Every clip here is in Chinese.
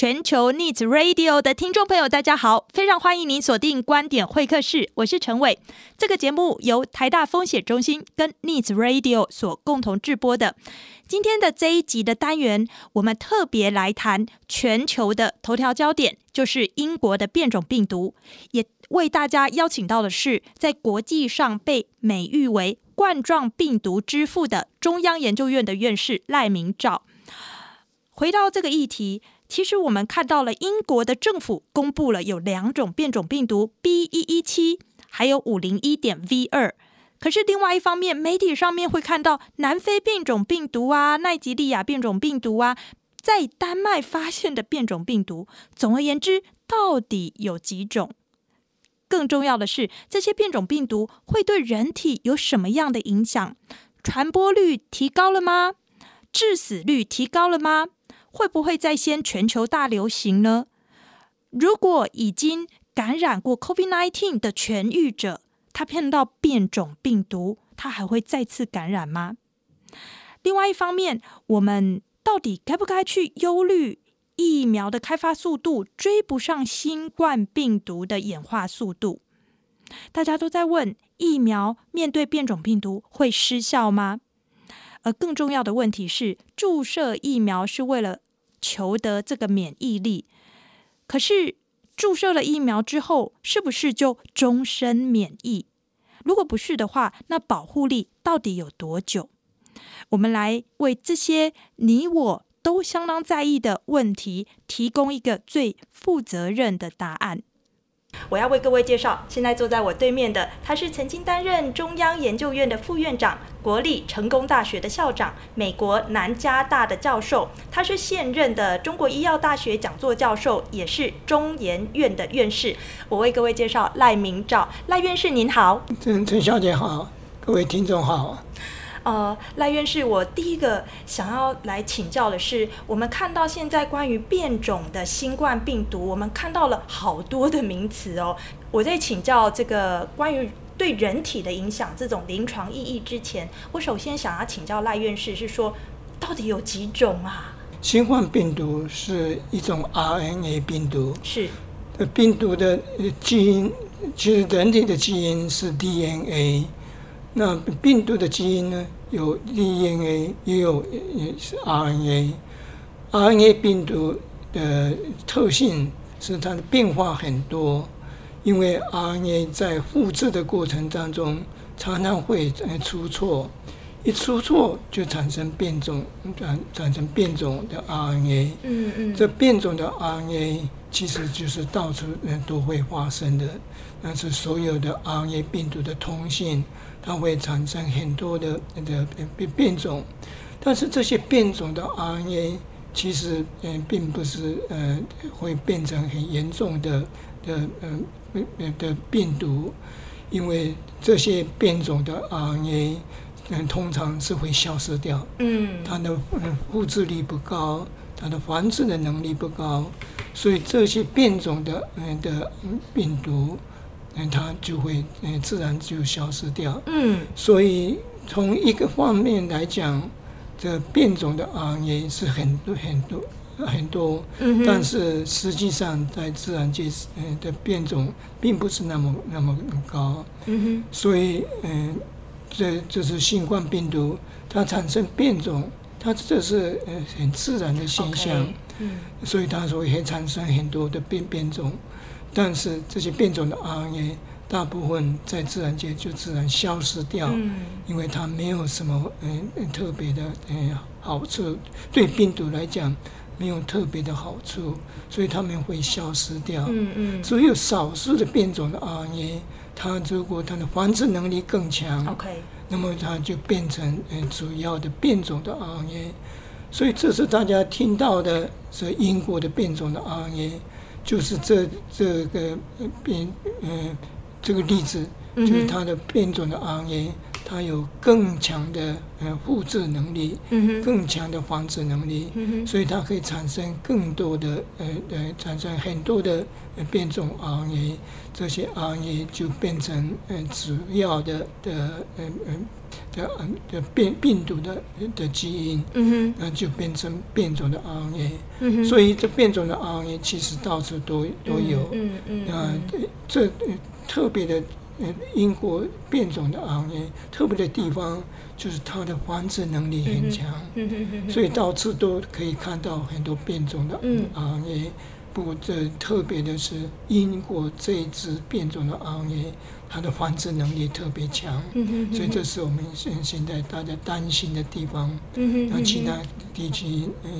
全球 Needs Radio 的听众朋友，大家好，非常欢迎您锁定观点会客室，我是陈伟。这个节目由台大风险中心跟 Needs Radio 所共同制播的。今天的这一集的单元，我们特别来谈全球的头条焦点，就是英国的变种病毒。也为大家邀请到的是，在国际上被美誉为冠状病毒之父的中央研究院的院士赖明照。回到这个议题。其实我们看到了英国的政府公布了有两种变种病毒 B 一一七，还有五零一点 V 二。可是另外一方面，媒体上面会看到南非变种病毒啊、奈及利亚变种病毒啊，在丹麦发现的变种病毒。总而言之，到底有几种？更重要的是，这些变种病毒会对人体有什么样的影响？传播率提高了吗？致死率提高了吗？会不会再掀全球大流行呢？如果已经感染过 COVID-19 的痊愈者，他碰到变种病毒，他还会再次感染吗？另外一方面，我们到底该不该去忧虑疫苗的开发速度追不上新冠病毒的演化速度？大家都在问，疫苗面对变种病毒会失效吗？而更重要的问题是，注射疫苗是为了求得这个免疫力，可是注射了疫苗之后，是不是就终身免疫？如果不是的话，那保护力到底有多久？我们来为这些你我都相当在意的问题，提供一个最负责任的答案。我要为各位介绍，现在坐在我对面的，他是曾经担任中央研究院的副院长、国立成功大学的校长、美国南加大的教授，他是现任的中国医药大学讲座教授，也是中研院的院士。我为各位介绍赖明照，赖院士您好。陈陈小姐好，各位听众好。呃，赖院士，我第一个想要来请教的是，我们看到现在关于变种的新冠病毒，我们看到了好多的名词哦。我在请教这个关于对人体的影响这种临床意义之前，我首先想要请教赖院士，是说到底有几种啊？新冠病毒是一种 RNA 病毒，是。病毒的基因，其实人体的基因是 DNA。那病毒的基因呢？有 DNA，也有也是 RNA。RNA 病毒的特性是它的变化很多，因为 RNA 在复制的过程当中常常会出错，一出错就产生变种，产产生变种的 RNA。嗯嗯。这变种的 RNA 其实就是到处都会发生的，但是所有的 RNA 病毒的通信。它会产生很多的那个变变种，但是这些变种的 RNA 其实嗯并不是呃会变成很严重的的嗯呃的病毒，因为这些变种的 RNA 嗯通常是会消失掉，嗯，它的嗯复制力不高，它的繁殖的能力不高，所以这些变种的嗯的病毒。嗯，它就会嗯自然就消失掉。嗯，所以从一个方面来讲，这变种的 RNA 是很多很多很多，嗯，但是实际上在自然界嗯的变种并不是那么那么高。嗯哼，所以嗯，这就是新冠病毒它产生变种，它这是呃很自然的现象。Okay, 嗯，所以它所以会产生很多的变变种。但是这些变种的 RNA 大部分在自然界就自然消失掉，嗯、因为它没有什么嗯特别的嗯好处，对病毒来讲没有特别的好处，所以它们会消失掉。嗯嗯。只有少数的变种的 RNA，它如果它的繁殖能力更强，OK，那么它就变成嗯主要的变种的 RNA。所以这是大家听到的是英国的变种的 RNA。就是这这个变呃这个例子，就是它的变种的 RNA 它有更强的呃复制能力，更强的繁殖能力，所以它可以产生更多的呃呃产生很多的变种 RNA，这些 RNA 就变成呃主要的的呃呃的嗯的变病毒的的基因，嗯哼，那就变成变种的 RNA，嗯哼，所以这变种的 RNA 其实到处都都有，嗯嗯，啊，这特别的。英国变种的 RNA 特别的地方就是它的繁殖能力很强，所以到处都可以看到很多变种的 RNA。不过这特别的是英国这一支变种的 RNA，它的繁殖能力特别强，所以这是我们现现在大家担心的地方。那其他地区，呃，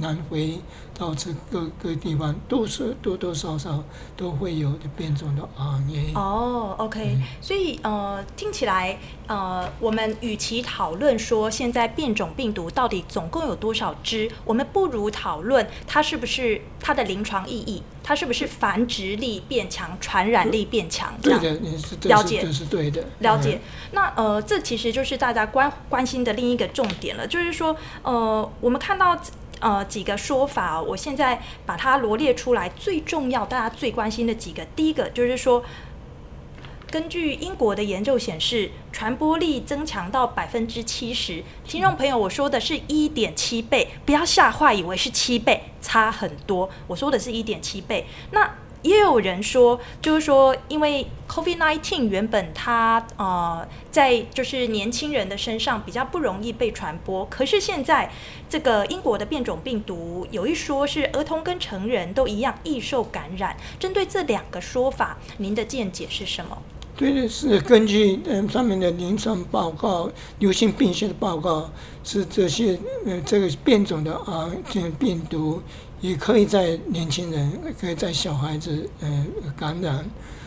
南非。导致各个地方都是多多少少都会有的变种的 RNA。哦，OK，嗯，所以呃，听起来呃，我们与其讨论说现在变种病毒到底总共有多少只，我们不如讨论它是不是它的临床意义，它是不是繁殖力变强、传染力变强？对的，你是了解，这是对的。了解。那呃，这其实就是大家关关心的另一个重点了，就是说呃，我们看到。呃，几个说法，我现在把它罗列出来。最重要，大家最关心的几个，第一个就是说，根据英国的研究显示，传播力增强到百分之七十。听众朋友，我说的是一点七倍，不要吓坏，以为是七倍，差很多。我说的是一点七倍。那也有人说，就是说，因为 COVID-19 原本它呃在就是年轻人的身上比较不容易被传播，可是现在这个英国的变种病毒有一说是儿童跟成人都一样易受感染。针对这两个说法，您的见解是什么？对的，是根据嗯上面的临床报告、流行病学的报告，是这些呃这个变种的啊这病毒。也可以在年轻人，也可以在小孩子，呃，感染，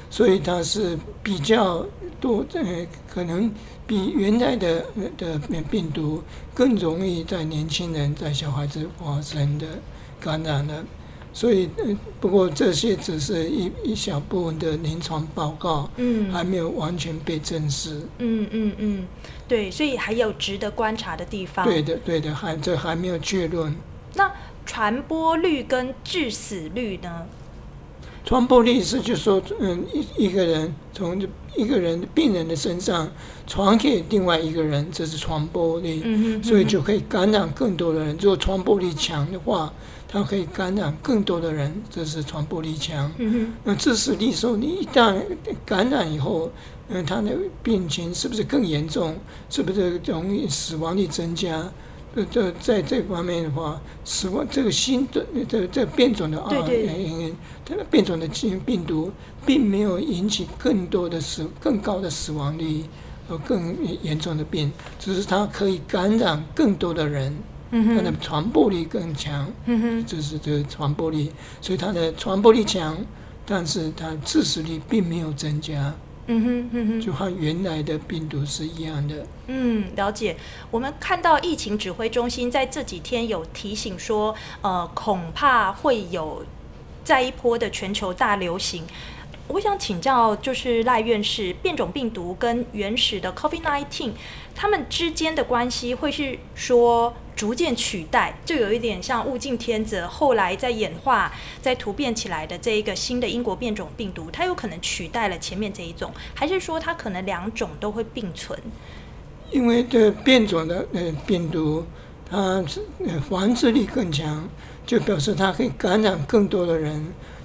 所以它是比较多，呃，可能比原来的的病毒更容易在年轻人、在小孩子发生的感染了。所以，呃，不过这些只是一一小部分的临床报告，嗯，还没有完全被证实。嗯嗯嗯，对，所以还有值得观察的地方。对的，对的，还这还没有确认。那。传播率跟致死率呢？传播率是就说，嗯，一一个人从一个人病人的身上传给另外一个人，这是传播率。嗯哼，所以就可以感染更多的人。如果传播力强的话，它可以感染更多的人，这是传播力强。嗯哼，那致死率说，你一旦感染以后，嗯，他的病情是不是更严重？是不是容易死亡率增加？这这在这方面的话，死亡这个新的这这变种的 RNA，这个变种的基因病毒，并没有引起更多的死更高的死亡率和更严重的病，只是它可以感染更多的人，它的传播力更强，这是这个传播力，所以它的传播力强，但是它致死率并没有增加。嗯哼嗯哼，就和原来的病毒是一样的。嗯，了解。我们看到疫情指挥中心在这几天有提醒说，呃，恐怕会有再一波的全球大流行。我想请教，就是赖院士，变种病毒跟原始的 COVID-19，它们之间的关系会是说逐渐取代，就有一点像物竞天择，后来在演化、在突变起来的这一个新的英国变种病毒，它有可能取代了前面这一种，还是说它可能两种都会并存？因为这变种的呃病毒，它是繁殖力更强，就表示它可以感染更多的人。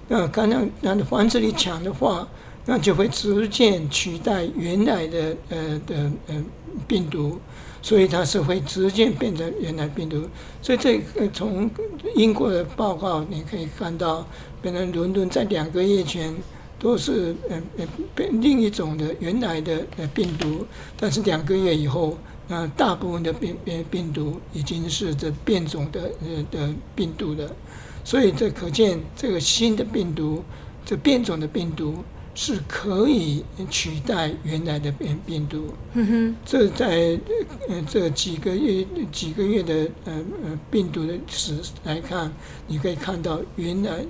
那感染它的繁殖力强的话，那就会逐渐取代原来的呃的呃病毒，所以它是会逐渐变成原来病毒。所以这个从英国的报告你可以看到，变成伦敦在两个月前都是呃呃变另一种的原来的呃病毒，但是两个月以后，那大部分的病病病毒已经是这变种的呃的病毒了。所以这可见，这个新的病毒，这变种的病毒是可以取代原来的病病毒。嗯哼，这在呃这几个月几个月的呃呃病毒的史来看，你可以看到，原来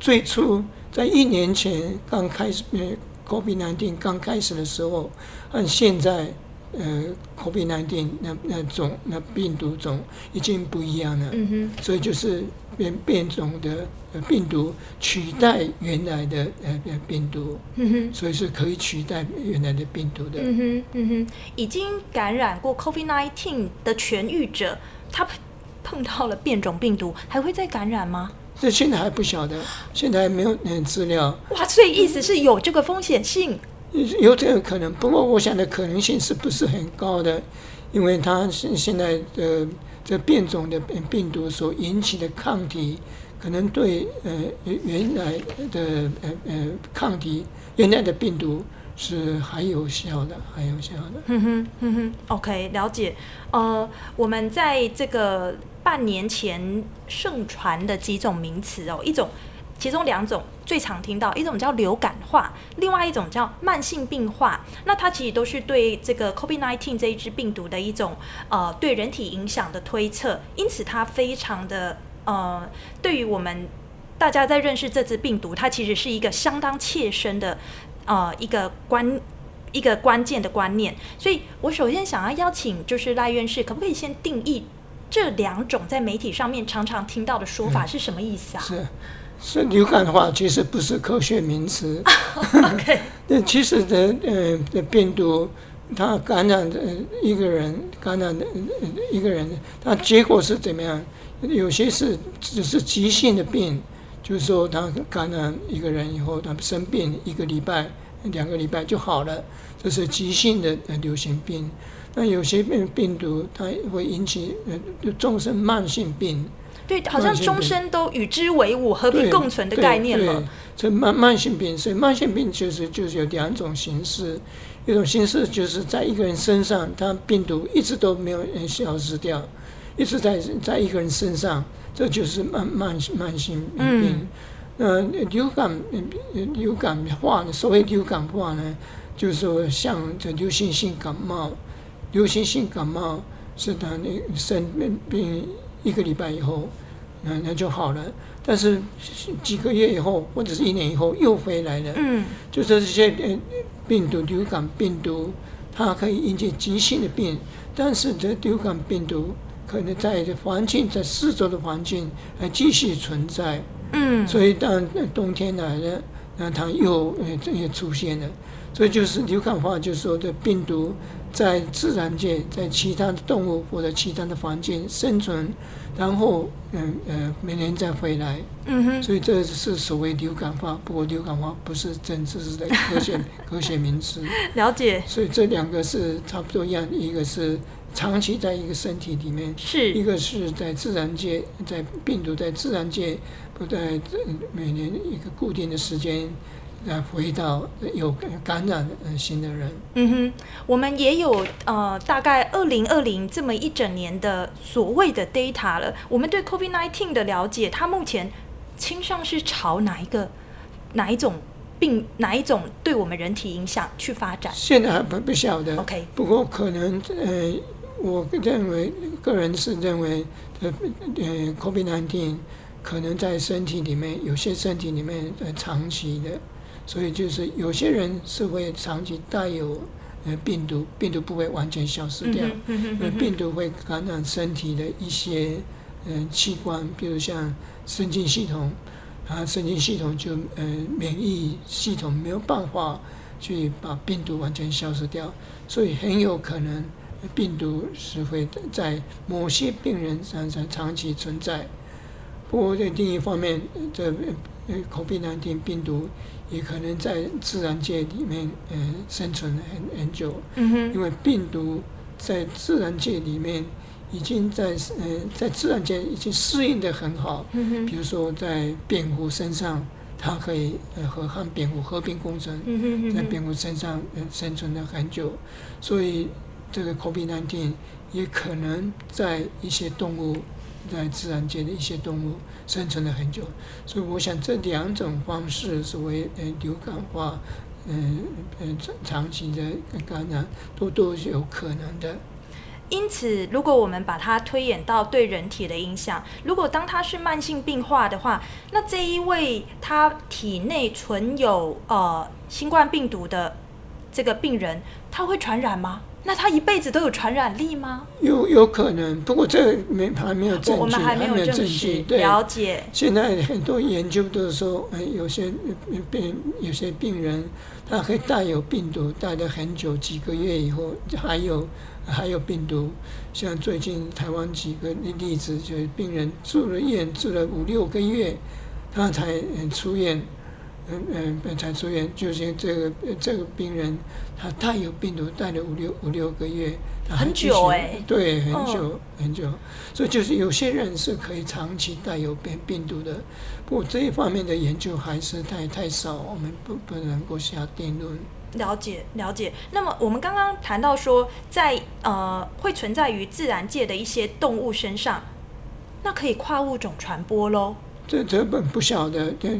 最初在一年前刚开始，呃，COVID-19 刚开始的时候，按现在呃，COVID-19 那那种那病毒种已经不一样了，嗯哼，所以就是变变种的病毒取代原来的呃病毒，嗯哼，所以是可以取代原来的病毒的。嗯哼，嗯哼，已经感染过 COVID-19 的痊愈者，他碰到了变种病毒，还会再感染吗？这现在还不晓得，现在还没有嗯资料。哇，所以意思是有这个风险性。有这个可能，不过我想的可能性是不是很高的？因为它现现在的这变种的病毒所引起的抗体，可能对呃原来的呃呃抗体原来的病毒是还有效的，还有效的。嗯哼，嗯哼，OK，了解。呃，我们在这个半年前盛传的几种名词哦，一种。其中两种最常听到，一种叫流感化，另外一种叫慢性病化。那它其实都是对这个 COVID-19 这一支病毒的一种呃对人体影响的推测，因此它非常的呃对于我们大家在认识这支病毒，它其实是一个相当切身的呃一个关一个关键的观念。所以我首先想要邀请就是赖院士，可不可以先定义这两种在媒体上面常常听到的说法是什么意思啊？嗯、是。是流感的话，其实不是科学名词。OK，那其实的呃的病毒，它感染的一个人，感染的一个人，它结果是怎么样？有些是只是急性的病，就是说他感染一个人以后，他生病一个礼拜、两个礼拜就好了，这是急性的流行病。那有些病病毒，它会引起呃终身慢性病。对，好像终身都与之为伍、和平共存的概念了。这慢慢性病，所以慢性病就是就是有两种形式，一种形式就是在一个人身上，他病毒一直都没有消失掉，一直在在一个人身上，这就是慢慢慢性病。那、嗯、流感流感化呢？所谓流感化呢，就是说像这流行性感冒，流行性感冒是他那生病。一个礼拜以后，那那就好了。但是几个月以后，或者是一年以后又回来了。嗯，就是这些病毒，流感病毒，它可以引起急性的病，但是这流感病毒可能在这环境，在四周的环境还继续存在。嗯，所以当冬天来了，那它又呃也出现了。所以就是流感化，就是说这病毒在自然界，在其他的动物或者其他的环境生存，然后嗯呃每年再回来。嗯哼。所以这是所谓流感化，不过流感化不是政治的科学 科学名词。了解。所以这两个是差不多一样，一个是长期在一个身体里面，是一个是在自然界，在病毒在自然界不在每年一个固定的时间。来回到有感染的新的人。嗯哼，我们也有呃，大概二零二零这么一整年的所谓的 data 了。我们对 COVID-19 的了解，它目前倾向是朝哪一个、哪一种病、哪一种对我们人体影响去发展？现在还不不晓得。OK，不过可能呃，我认为个人是认为呃呃 COVID-19 可能在身体里面，有些身体里面呃长期的。所以就是有些人是会长期带有呃病毒，病毒不会完全消失掉，呃病毒会感染身体的一些呃器官，比如像神经系统，啊神经系统就呃免疫系统没有办法去把病毒完全消失掉，所以很有可能病毒是会在某些病人身上长期存在。不过在另一方面，这呃 COVID-19 病毒。也可能在自然界里面，呃，生存很很久，嗯哼，因为病毒在自然界里面已经在呃，在自然界已经适应的很好，嗯哼，比如说在蝙蝠身上，它可以呃和和蝙蝠和平共存，嗯哼，在蝙蝠身上呃生存了很久，所以这个 COVID-19 也可能在一些动物。在自然界的一些动物生存了很久，所以我想这两种方式所谓呃流感化，嗯嗯长长期的感染都都是有可能的。因此，如果我们把它推演到对人体的影响，如果当它是慢性病化的话，那这一位他体内存有呃新冠病毒的这个病人，他会传染吗？那他一辈子都有传染力吗？有有可能，不过这个没还没有证据，我们还没有证据。对，了解。现在很多研究都是说，哎，有些病有些病人，他可以带有病毒，带了很久，几个月以后还有还有病毒。像最近台湾几个例子，就是病人住了院住了五六个月，他才出院。嗯嗯，才出院，就是这个这个病人，他带有病毒带了五六五六个月，很久哎、欸，对，很久、哦、很久，所以就是有些人是可以长期带有病病毒的，不过这一方面的研究还是太太少，我们不不能够下定论。了解了解。那么我们刚刚谈到说，在呃会存在于自然界的一些动物身上，那可以跨物种传播喽。这这本不晓得，这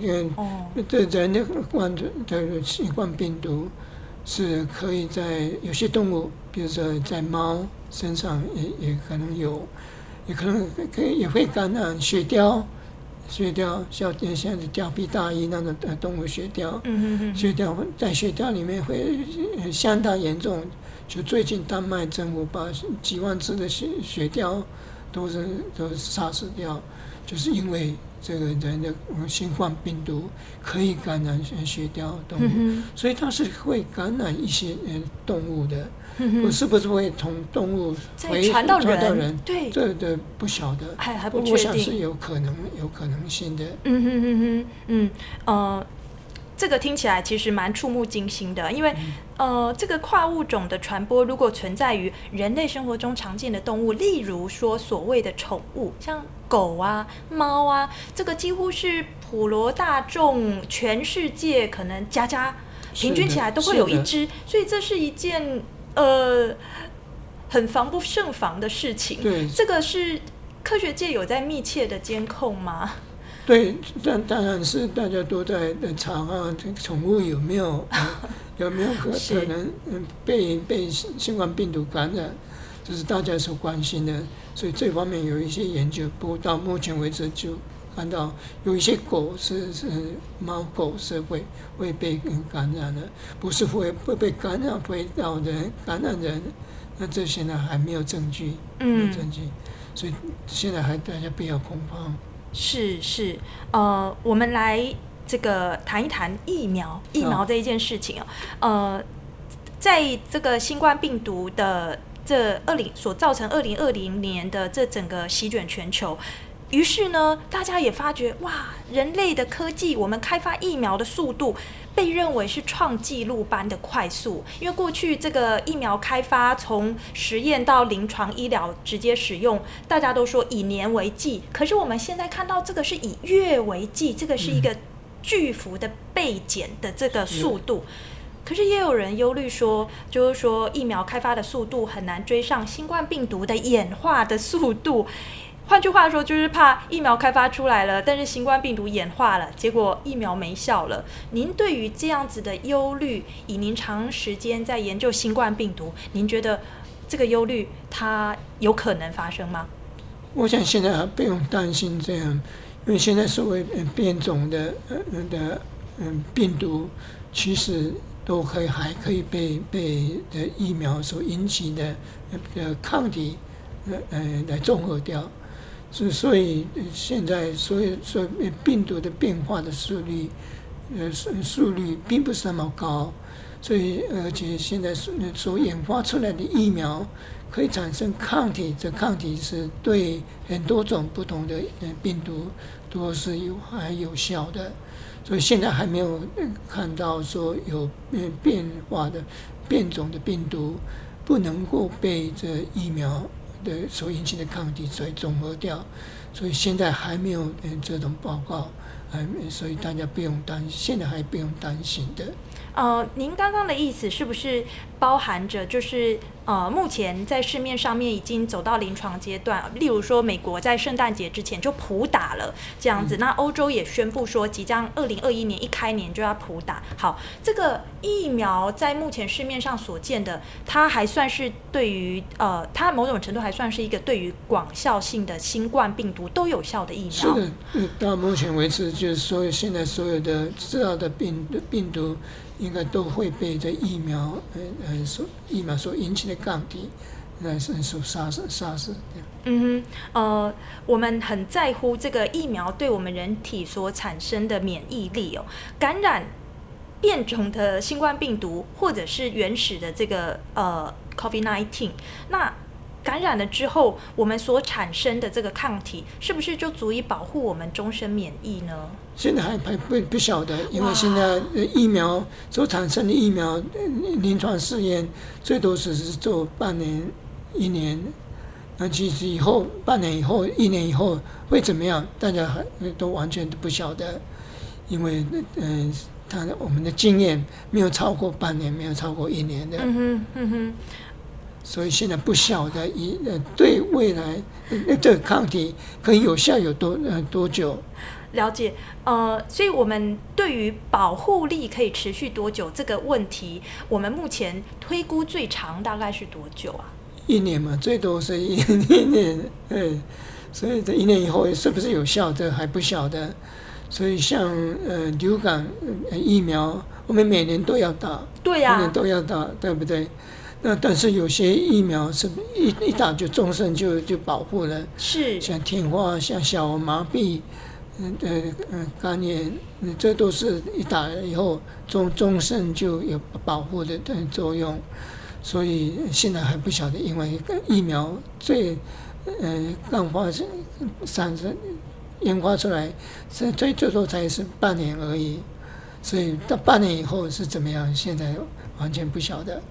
这这人的冠的的新冠病毒是可以在有些动物，比如说在猫身上也也可能有，也可能可以也会感染雪貂，雪貂像像貂皮大衣那种的动物雪貂，雪貂在雪貂里面会相当严重，就最近丹麦政府把几万只的雪雪貂都是都杀死掉，就是因为。这个人的新冠病毒可以感染血貂动物，嗯，所以它是会感染一些呃动物的，我，是不是会从动物回传到人？对，这个不晓得，还还不确定，我想是有可能有可能性的。嗯哼哼哼，嗯呃。这个听起来其实蛮触目惊心的，因为，呃，这个跨物种的传播如果存在于人类生活中常见的动物，例如说所谓的宠物，像狗啊、猫啊，这个几乎是普罗大众全世界可能家家平均起来都会有一只，所以这是一件呃很防不胜防的事情。对，这个是科学界有在密切的监控吗？对，当当然是大家都在查啊，这个宠物有没有、嗯、有没有可可能被被新冠病毒感染，这是大家所关心的。所以这方面有一些研究，不过到目前为止就看到有一些狗是是猫狗是会会被感染的，不是会会被感染会让人感染人，那这些呢还没有证据，没有证据，所以现在还大家不要恐慌。是是，呃，我们来这个谈一谈疫苗疫苗这一件事情啊，呃，在这个新冠病毒的这二零所造成二零二零年的这整个席卷全球。于是呢，大家也发觉哇，人类的科技，我们开发疫苗的速度被认为是创纪录般的快速。因为过去这个疫苗开发从实验到临床医疗直接使用，大家都说以年为计。可是我们现在看到这个是以月为计，这个是一个巨幅的倍减的这个速度。可是也有人忧虑说，就是说疫苗开发的速度很难追上新冠病毒的演化的速度。换句话说，就是怕疫苗开发出来了，但是新冠病毒演化了，结果疫苗没效了。您对于这样子的忧虑，以您长时间在研究新冠病毒，您觉得这个忧虑它有可能发生吗？我想现在还不用担心这样，因为现在所谓变种的呃的嗯病毒，其实都可以还可以被被的疫苗所引起的呃抗体呃呃来综合掉。是，所以现在所以所有病毒的变化的速率，呃，速速率并不是那么高，所以而且现在所所研发出来的疫苗可以产生抗体，这抗体是对很多种不同的病毒都是有还有效的，所以现在还没有看到说有变化的变种的病毒不能够被这疫苗。的所引起的抗体所以综合掉，所以现在还没有这种报告，还所以大家不用担，现在还不用担心的。呃，您刚刚的意思是不是包含着就是？呃，目前在市面上面已经走到临床阶段，例如说美国在圣诞节之前就普打了这样子，嗯、那欧洲也宣布说即将二零二一年一开年就要普打。好，这个疫苗在目前市面上所见的，它还算是对于呃，它某种程度还算是一个对于广效性的新冠病毒都有效的疫苗。是的，到目前为止，就是所有现在所有的知道的病病毒，应该都会被这疫苗呃呃所疫苗所引起的。降低来生素杀死杀死。嗯哼，呃，我们很在乎这个疫苗对我们人体所产生的免疫力哦。感染变种的新冠病毒，或者是原始的这个呃，COVID nineteen，那感染了之后，我们所产生的这个抗体，是不是就足以保护我们终身免疫呢？现在还还不不晓得，因为现在疫苗所产生的疫苗临床试验最多只是做半年、一年。那其实以后半年以后、一年以后会怎么样？大家还都完全都不晓得，因为嗯，他我们的经验没有超过半年，没有超过一年的。嗯哼，嗯哼。所以现在不晓得一呃，对未来这个抗体可以有效有多呃多久？了解，呃，所以我们对于保护力可以持续多久这个问题，我们目前推估最长大概是多久啊？一年嘛，最多是一 一年，嗯，所以这一年以后是不是有效，这还不晓得。所以像呃流感疫苗，我们每年都要打，对呀、啊，每年都要打，对不对？那但是有些疫苗是一一打就终身就就保护了，是像天花、像小儿麻痹，嗯呃嗯肝炎，这都是一打了以后终终身就有保护的的作用。所以现在还不晓得，因为疫苗最呃刚发生产生研发出来，最最最多才是半年而已。所以到半年以后是怎么样，现在完全不晓得。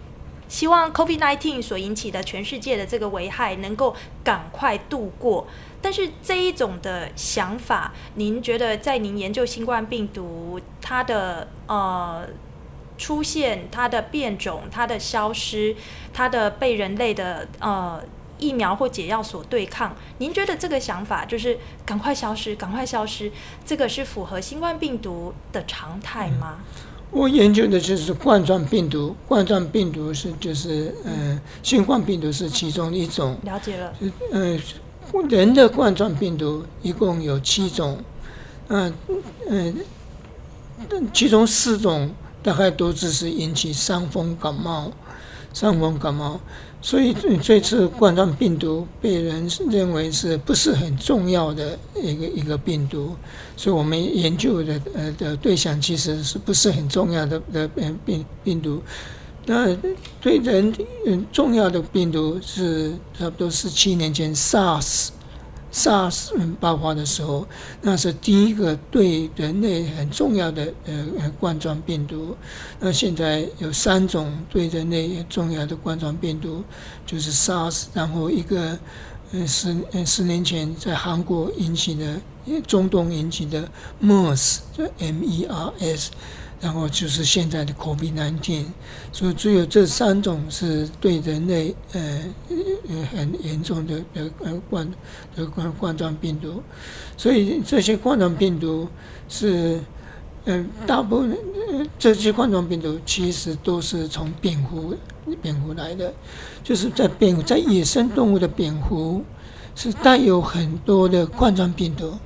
希望 COVID-19 所引起的全世界的这个危害能够赶快度过。但是这一种的想法，您觉得在您研究新冠病毒它的呃？出现它的变种、它的消失、它的被人类的呃疫苗或解药所对抗，您觉得这个想法就是赶快消失、赶快消失，这个是符合新冠病毒的常态吗？我研究的就是冠状病毒，冠状病毒是就是呃新冠病毒是其中一种。了解了。呃，人的冠状病毒一共有七种，嗯、呃、嗯、呃，其中四种。大概都只是引起伤风感冒，伤风感冒，所以这次冠状病毒被人认为是不是很重要的一个一个病毒，所以我们研究的呃的对象其实是不是很重要的的病病毒。那对人嗯重要的病毒是差不多是七年前 SARS。SARS 爆发的时候，那是第一个对人类很重要的呃冠状病毒。那现在有三种对人类重要的冠状病毒，就是 SARS，然后一个呃十呃十年前在韩国引起的中东引起的 MERS，就 M-E-R-S。然后就是现在的 COVID-19，所以只有这三种是对人类呃很严重的的呃冠的冠冠状病毒，所以这些冠状病毒是嗯、大部分这些冠状病毒其实都是从蝙蝠蝙蝠来的，就是在蝙在野生动物的蝙蝠是带有很多的冠状病毒。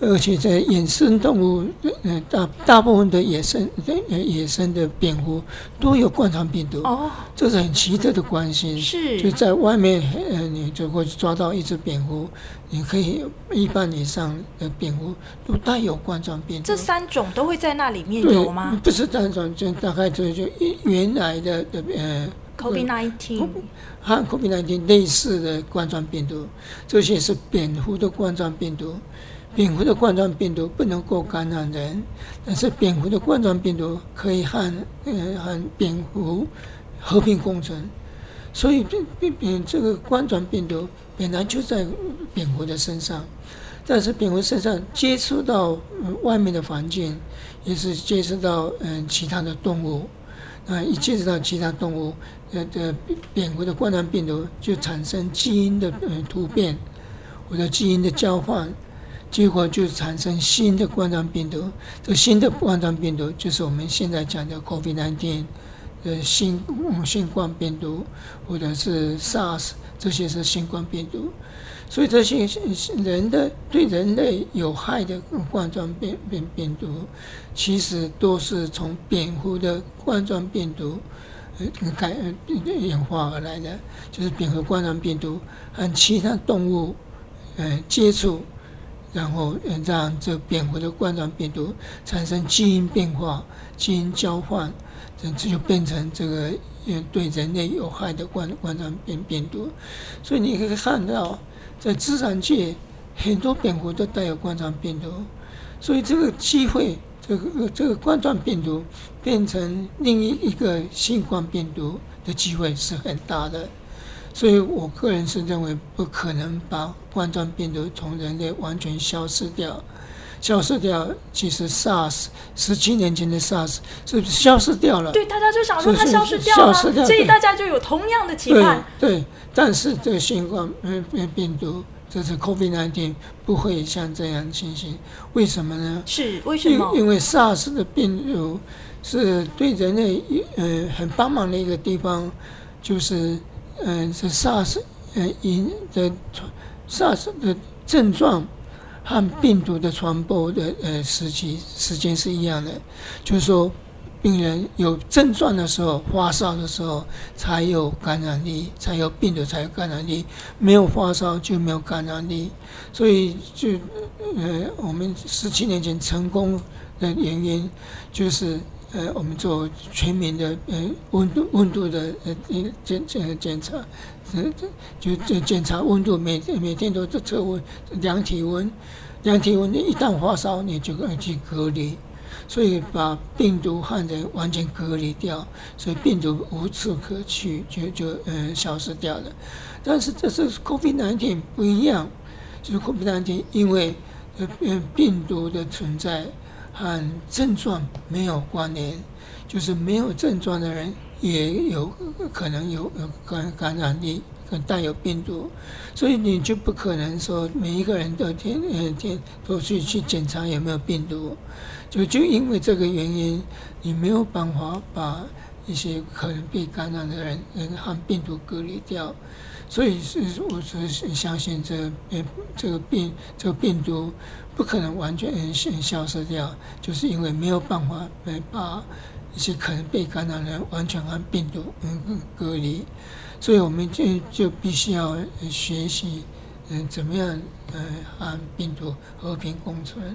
而且在野生动物，呃，大大部分的野生呃野生的蝙蝠都有冠状病毒，哦，这是很奇特的关系。是，就在外面，呃，你就会抓到一只蝙蝠，你可以一半以上的蝙蝠都带有冠状病毒。这三种都会在那里面有吗？不是三种，就大概就就原来的的呃，COVID-19 和 COVID-19 类似的冠状病毒，这些是蝙蝠的冠状病毒。蝙蝠的冠状病毒不能够感染人，但是蝙蝠的冠状病毒可以和呃和蝙蝠和平共存，所以病病病这个冠状病毒本来就在蝙蝠的身上，但是蝙蝠身上接触到外面的环境，也是接触到嗯其他的动物，啊一接触到其他动物，呃的蝙蝠的冠状病毒就产生基因的呃突变或者基因的交换。结果就产生新的冠状病毒，这新的冠状病毒就是我们现在讲的 COVID-19 的新新冠病毒，或者是 SARS，这些是新冠病毒。所以这些人的对人类有害的冠状病病病毒，其实都是从蝙蝠的冠状病毒，呃改演化而来的，就是蝙蝠冠状病毒和其他动物呃接触，然后让这蝙蝠的冠状病毒产生基因变化、基因交换，这就变成这个对人类有害的冠冠状病病毒。所以你可以看到，在自然界很多蝙蝠都带有冠状病毒，所以这个机会。这个这个冠状病毒变成另一一个新冠病毒的机会是很大的，所以我个人是认为不可能把冠状病毒从人类完全消失掉。消失掉，其实 SARS 十七年前的 SARS 是不是消失掉了？对，大家就想说它消失掉了，所以大家就有同样的期盼。对，对，但是这个新冠病毒。这是 COVID-19 不会像这样情形，为什么呢？是为什么？因为 SARS 的病毒是对人类呃很帮忙的一个地方，就是嗯，这 SARS 呃引的 SARS 的症状和病毒的传播的呃时期时间是一样的，就是说。病人有症状的时候，发烧的时候才有感染力，才有病毒才有感染力。没有发烧就没有感染力，所以就呃，我们十七年前成功的原因就是呃，我们做全民的呃温度温度的呃检检检查，呃就就检查温度，每每天都测温量体温，量体温，一旦发烧你就要去隔离。所以把病毒和人完全隔离掉，所以病毒无处可去，就就嗯消失掉了。但是这是 COVID-19 不一样，就是 COVID-19 因为嗯病毒的存在和症状没有关联，就是没有症状的人也有可能有有感感染力。带有病毒，所以你就不可能说每一个人都天天天都去去检查有没有病毒，就就因为这个原因，你没有办法把一些可能被感染的人人和病毒隔离掉，所以是我是相信这呃这个病这个病毒不可能完全消消失掉，就是因为没有办法来把一些可能被感染的人完全按病毒嗯隔离。所以我们就就必须要学习，嗯，怎么样，嗯，和病毒和平共存。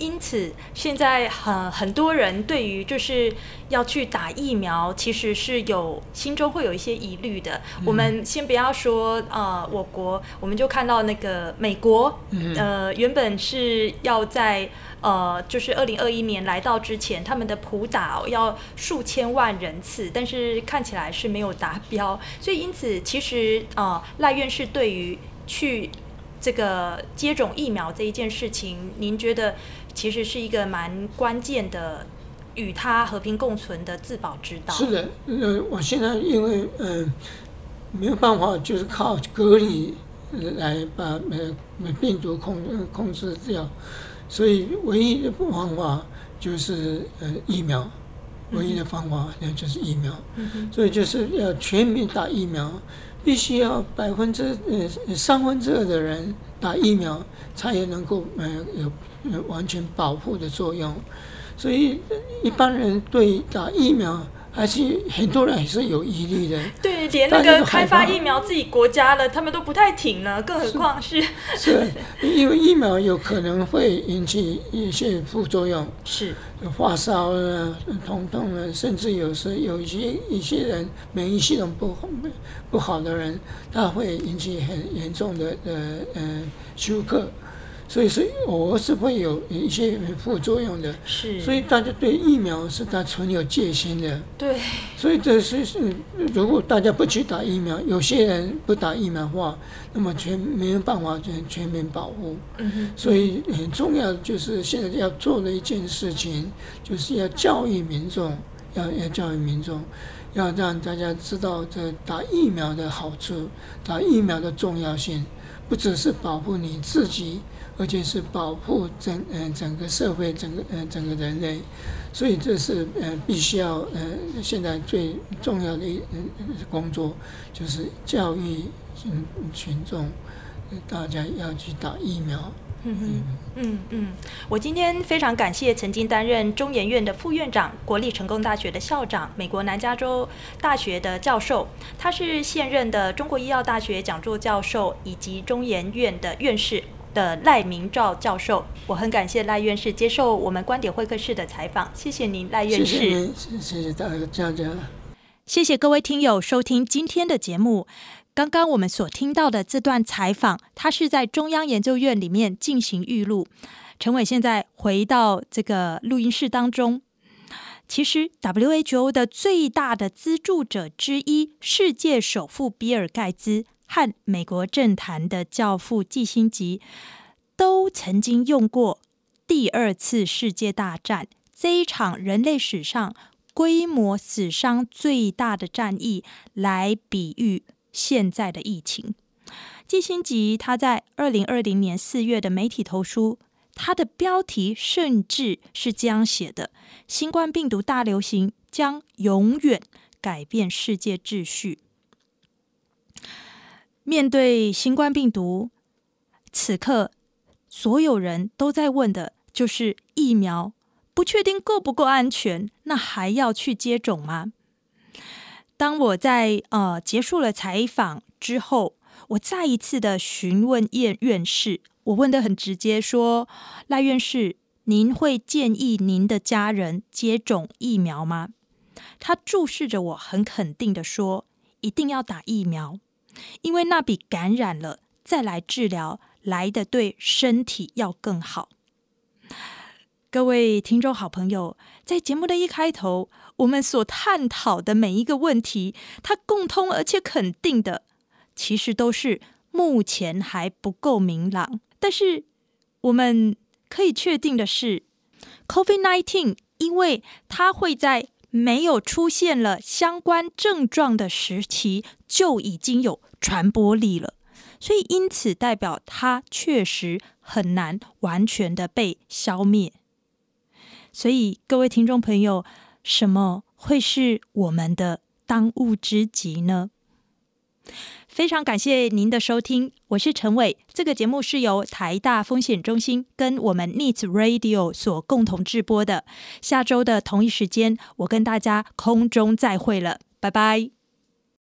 因此，现在很很多人对于就是要去打疫苗，其实是有心中会有一些疑虑的。嗯、我们先不要说呃，我国，我们就看到那个美国，嗯、呃，原本是要在呃，就是二零二一年来到之前，他们的普打要数千万人次，但是看起来是没有达标。所以，因此，其实呃，赖院士对于去这个接种疫苗这一件事情，您觉得？其实是一个蛮关键的，与它和平共存的自保之道。是的，呃，我现在因为嗯、呃、没有办法，就是靠隔离来把呃病毒控控制掉，所以唯一的方法就是呃疫苗，唯一的方法那就是疫苗。嗯。所以就是要全民打疫苗，必须要百分之呃三分之二的人打疫苗，才也能够呃有。完全保护的作用，所以一般人对打疫苗还是很多人还是有疑虑的。对，连那个开发疫苗自己国家的，他们都不太挺了，更何况是是，因为疫苗有可能会引起一些副作用，是发烧啊、疼痛啊，甚至有时有一些一些人免疫系统不不好的人，他会引起很严重的呃呃休克。所以是偶尔是会有一些副作用的，是，所以大家对疫苗是它存有戒心的，对，所以这是是如果大家不去打疫苗，有些人不打疫苗的话，那么全没有办法全全面保护，嗯哼，所以很重要就是现在要做的一件事情，就是要教育民众，要要教育民众，要让大家知道这打疫苗的好处，打疫苗的重要性，不只是保护你自己。而且是保护整嗯、呃、整个社会整个嗯、呃、整个人类，所以这是呃必须要呃现在最重要的一工作，就是教育群群众，大家要去打疫苗，嗯嗯。嗯嗯，我今天非常感谢曾经担任中研院的副院长、国立成功大学的校长、美国南加州大学的教授，他是现任的中国医药大学讲座教授以及中研院的院士的赖明照教授。我很感谢赖院士接受我们观点会客室的采访，谢谢您，赖院士。谢谢，大家。谢谢各位听友收听今天的节目。刚刚我们所听到的这段采访，它是在中央研究院里面进行预录。陈伟现在回到这个录音室当中。其实，WHO 的最大的资助者之一，世界首富比尔盖茨和美国政坛的教父季辛吉，都曾经用过第二次世界大战这一场人类史上规模死伤最大的战役来比喻。现在的疫情，季辛吉他在二零二零年四月的媒体投书，他的标题甚至是这样写的：“新冠病毒大流行将永远改变世界秩序。”面对新冠病毒，此刻所有人都在问的就是疫苗不确定够不够安全，那还要去接种吗？当我在呃结束了采访之后，我再一次的询问叶院士，我问得很直接说，说赖院士，您会建议您的家人接种疫苗吗？他注视着我，很肯定的说，一定要打疫苗，因为那比感染了再来治疗来的对身体要更好。各位听众好朋友，在节目的一开头，我们所探讨的每一个问题，它共通而且肯定的，其实都是目前还不够明朗。但是我们可以确定的是，COVID-19 因为它会在没有出现了相关症状的时期就已经有传播力了，所以因此代表它确实很难完全的被消灭。所以，各位听众朋友，什么会是我们的当务之急呢？非常感谢您的收听，我是陈伟。这个节目是由台大风险中心跟我们 Needs Radio 所共同制播的。下周的同一时间，我跟大家空中再会了，拜拜。